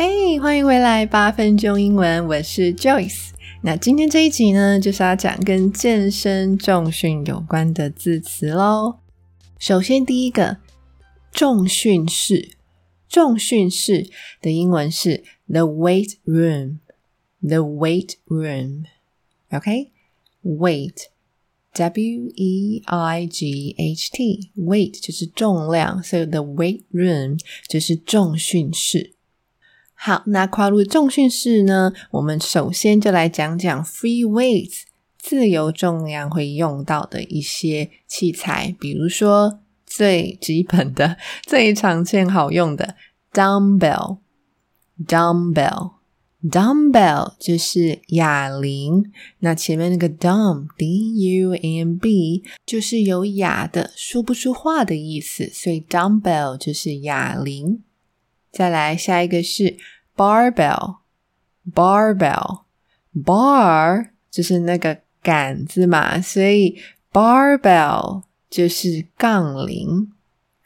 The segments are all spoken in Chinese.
嘿，欢迎回来八分钟英文，我是 Joyce。那今天这一集呢，就是要讲跟健身重训有关的字词喽。首先，第一个重训室，重训室的英文是 the weight room，the weight room。OK，weight，W E I G H T，weight 就是重量，所以 the weight room 就是重训室。好，那跨入重训室呢？我们首先就来讲讲 free weights 自由重量会用到的一些器材，比如说最基本的、最常见好用的 dumbbell，dumbbell，dumbbell 就是哑铃。那前面那个 dumb d u m b 就是有哑的、说不出话的意思，所以 dumbbell 就是哑铃。再来下一个是 barbell，barbell，bar 就是那个杆子嘛，所以 barbell 就是杠铃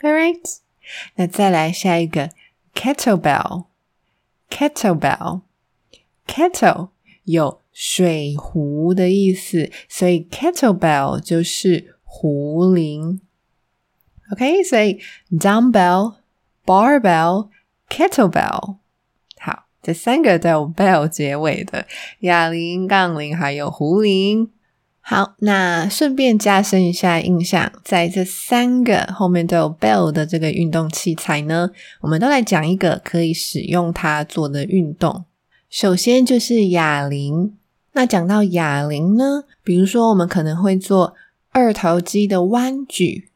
All right，那再来下一个 kettlebell，kettlebell，kettle 有水壶的意思，所以 kettlebell 就是壶铃。OK，所以 dumbbell，barbell。Kettlebell，好，这三个都有 bell 结尾的哑铃、杠铃还有壶铃。好，那顺便加深一下印象，在这三个后面都有 bell 的这个运动器材呢，我们都来讲一个可以使用它做的运动。首先就是哑铃。那讲到哑铃呢，比如说我们可能会做二头肌的弯举。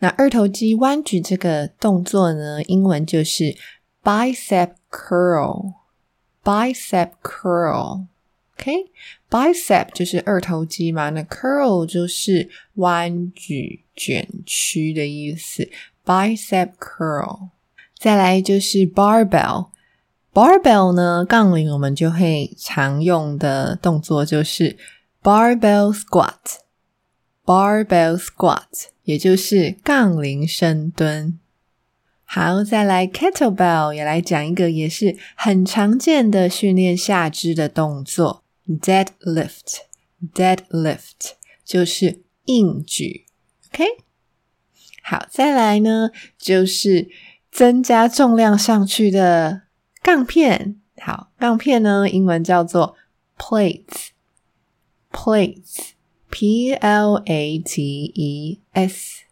那二头肌弯举这个动作呢，英文就是。Bicep curl, bicep curl, OK, bicep 就是二头肌嘛，那 curl 就是弯举卷曲的意思。bicep curl，再来就是 barbell。barbell 呢，杠铃我们就会常用的动作就是 barbell squat。barbell squat 也就是杠铃深蹲。好，再来 kettlebell 也来讲一个也是很常见的训练下肢的动作，deadlift。deadlift 就是硬举，OK。好，再来呢就是增加重量上去的杠片。好，杠片呢英文叫做 plates。plates，P L A T E S。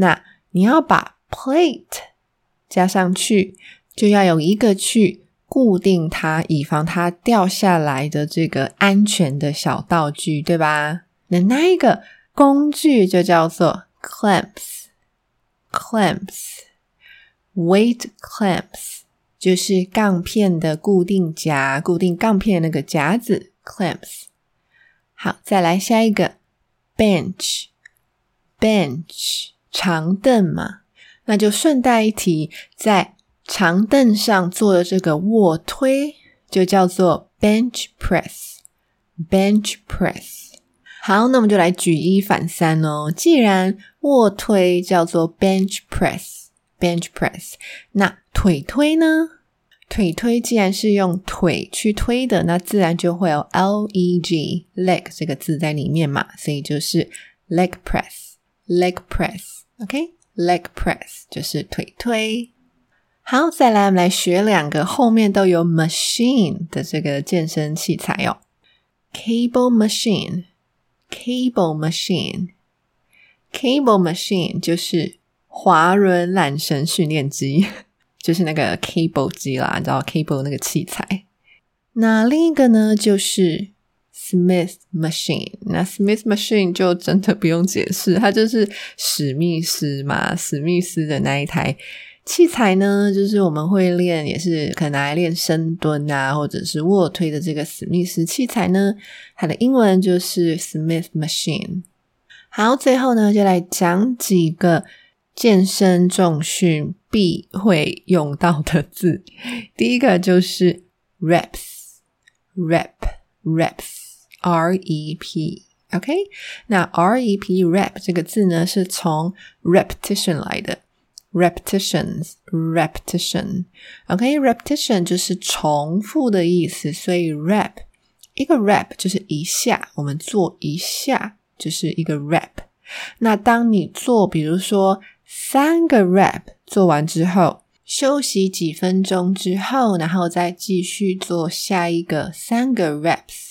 那你要把 plate 加上去，就要有一个去固定它，以防它掉下来的这个安全的小道具，对吧？那那一个工具就叫做 clamps，clamps，weight clamps 就是杠片的固定夹，固定杠片那个夹子 clamps。好，再来下一个 bench，bench。长凳嘛，那就顺带一提，在长凳上做的这个卧推就叫做 bench press。bench press。好，那我们就来举一反三哦。既然卧推叫做 bench press，bench press，那腿推呢？腿推既然是用腿去推的，那自然就会有 leg leg 这个字在里面嘛，所以就是 leg press，leg press。OK，leg press 就是腿推。好，再来我们来学两个后面都有 machine 的这个健身器材哦。Cable machine，cable machine，cable machine 就是滑轮缆绳训练机，就是那个 cable 机啦，你知道 cable 那个器材。那另一个呢，就是 Smith machine。那 Smith machine 就真的不用解释，它就是史密斯嘛，史密斯的那一台器材呢，就是我们会练，也是可能拿来练深蹲啊，或者是卧推的这个史密斯器材呢，它的英文就是 Smith machine。好，最后呢，就来讲几个健身重训必会用到的字。第一个就是 reps，rep reps R E P，OK 那 r e p rep 这个字呢，是从 repetition 来的，repetitions，repetition，OK？repetition 就是重复的意思，所以 rep 一个 rep 就是一下，我们做一下。就是一个 rap。那当你做，比如说三个 rap 做完之后，休息几分钟之后，然后再继续做下一个三个 Reps。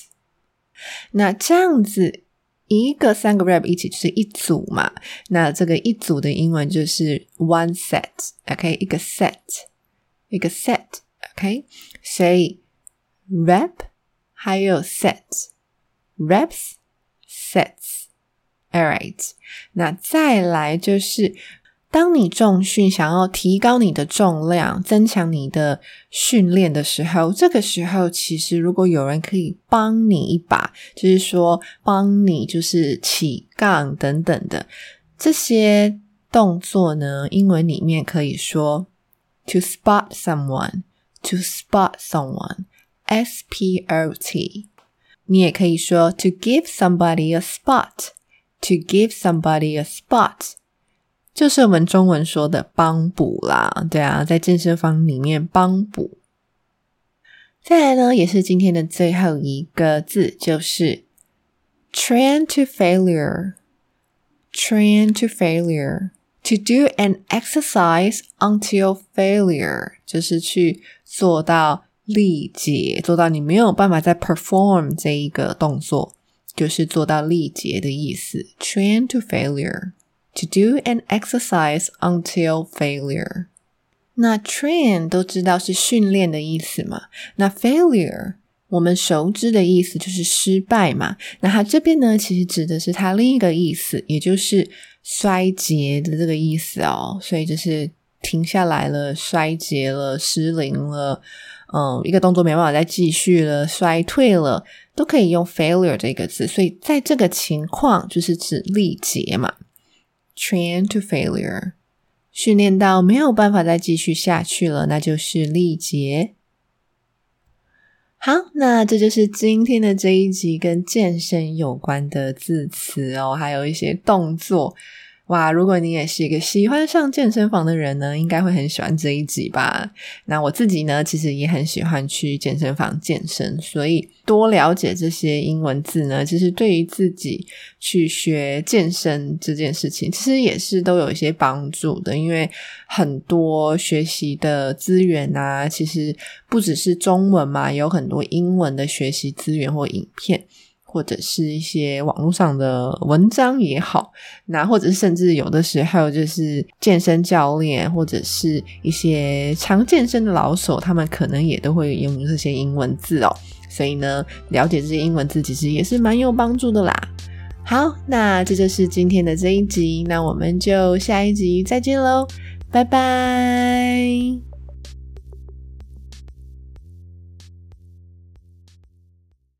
那这样子一个三个 rap 一起就是一组嘛？那这个一组的英文就是 one set，OK？一个 set，一个 set，OK？所以 rap 还有 set，raps，sets。All right，那再来就是，当你重训想要提高你的重量、增强你的训练的时候，这个时候其实如果有人可以帮你一把，就是说帮你就是起杠等等的这些动作呢，英文里面可以说 to spot someone，to spot someone，S P O T，你也可以说 to give somebody a spot。To give somebody a spot，就是我们中文说的帮补啦，对啊，在健身房里面帮补。再来呢，也是今天的最后一个字，就是 train to failure。Train to failure to do an exercise until failure，就是去做到力竭，做到你没有办法再 perform 这一个动作。就是做到力竭的意思，train to failure。To do an exercise until failure。那 train 都知道是训练的意思嘛？那 failure 我们熟知的意思就是失败嘛？那它这边呢，其实指的是它另一个意思，也就是衰竭的这个意思哦。所以就是停下来了，衰竭了，失灵了。嗯，一个动作没办法再继续了，衰退了，都可以用 failure 这个字。所以在这个情况，就是指力竭嘛，train to failure，训练到没有办法再继续下去了，那就是力竭。好，那这就是今天的这一集跟健身有关的字词哦，还有一些动作。哇，如果你也是一个喜欢上健身房的人呢，应该会很喜欢这一集吧？那我自己呢，其实也很喜欢去健身房健身，所以多了解这些英文字呢，其实对于自己去学健身这件事情，其实也是都有一些帮助的。因为很多学习的资源啊，其实不只是中文嘛，有很多英文的学习资源或影片。或者是一些网络上的文章也好，那或者是甚至有的时候就是健身教练或者是一些常健身的老手，他们可能也都会用这些英文字哦。所以呢，了解这些英文字其实也是蛮有帮助的啦。好，那这就是今天的这一集，那我们就下一集再见喽，拜拜。